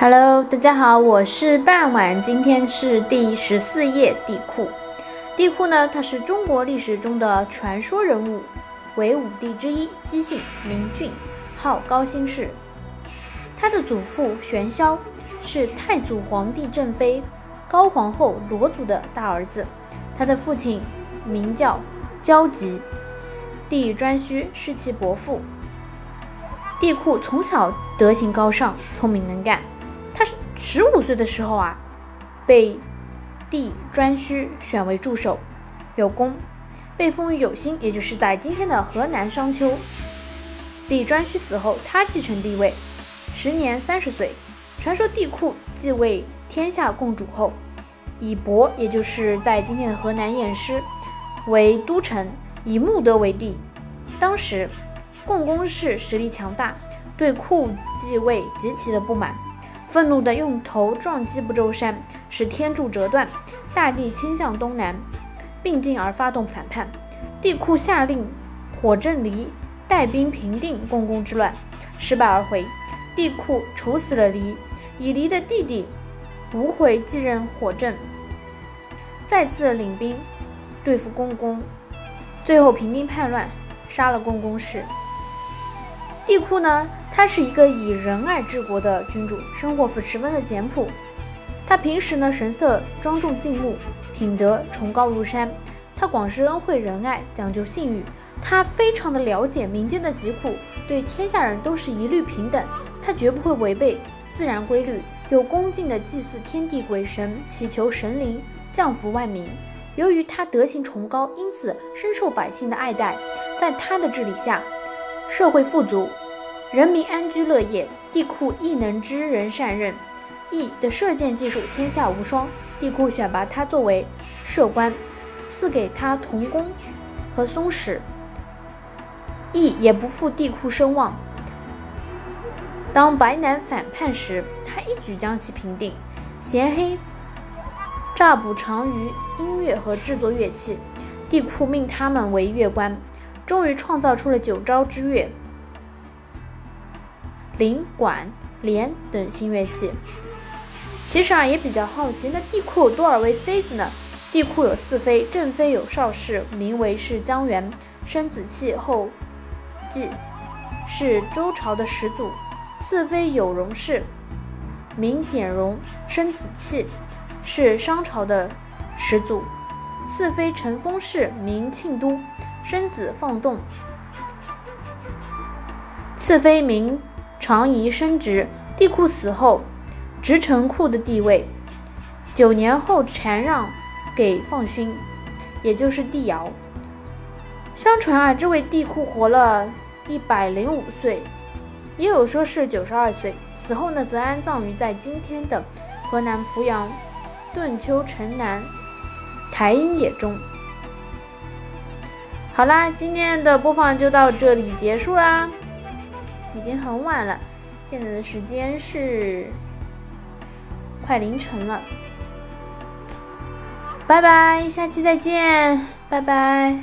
Hello，大家好，我是半晚，今天是第十四页地库。地库呢，他是中国历史中的传说人物，为五帝之一，姬姓，名俊，号高辛氏。他的祖父玄霄是太祖皇帝正妃高皇后罗祖的大儿子，他的父亲名叫焦吉，弟颛顼是其伯父。帝喾从小德行高尚，聪明能干。十五岁的时候啊，被帝颛顼选为助手，有功，被封于有心，也就是在今天的河南商丘。帝颛顼死后，他继承帝位，时年三十岁。传说帝喾继位天下共主后，以亳，也就是在今天的河南偃师为都城，以穆德为帝。当时共工氏实力强大，对喾继位极其的不满。愤怒地用头撞击不周山，使天柱折断，大地倾向东南，并进而发动反叛。帝喾下令火正离带兵平定共工之乱，失败而回。帝喾处死了离，以离的弟弟无悔继任火正，再次领兵对付共工，最后平定叛乱，杀了共工氏。帝喾呢？他是一个以仁爱治国的君主，生活十分的简朴。他平时呢神色庄重静穆，品德崇高如山。他广施恩惠仁爱，讲究信誉。他非常的了解民间的疾苦，对天下人都是一律平等。他绝不会违背自然规律，有恭敬的祭祀天地鬼神，祈求神灵降福万民。由于他德行崇高，因此深受百姓的爱戴。在他的治理下，社会富足，人民安居乐业。帝喾亦能知人善任，羿的射箭技术天下无双。帝喾选拔他作为射官，赐给他铜弓和松矢。羿也不负帝喾声望。当白南反叛时，他一举将其平定。咸黑诈捕长于音乐和制作乐器，帝喾命他们为乐官。终于创造出了九招之乐，铃、管、弦等新乐器。其实啊，也比较好奇，那帝喾有多少位妃子呢？帝喾有四妃，正妃有邵氏，名为是姜元，生子气后继，是周朝的始祖；次妃有容氏，名简容，生子气，是商朝的始祖；次妃陈封氏，名庆都。生子放动，次妃名长仪，生殖。帝喾死后，执成库的地位。九年后禅让给放勋，也就是帝尧。相传啊，这位帝喾活了一百零五岁，也有说是九十二岁。死后呢，则安葬于在今天的河南濮阳顿丘城南台阴野中。好啦，今天的播放就到这里结束啦，已经很晚了，现在的时间是快凌晨了，拜拜，下期再见，拜拜。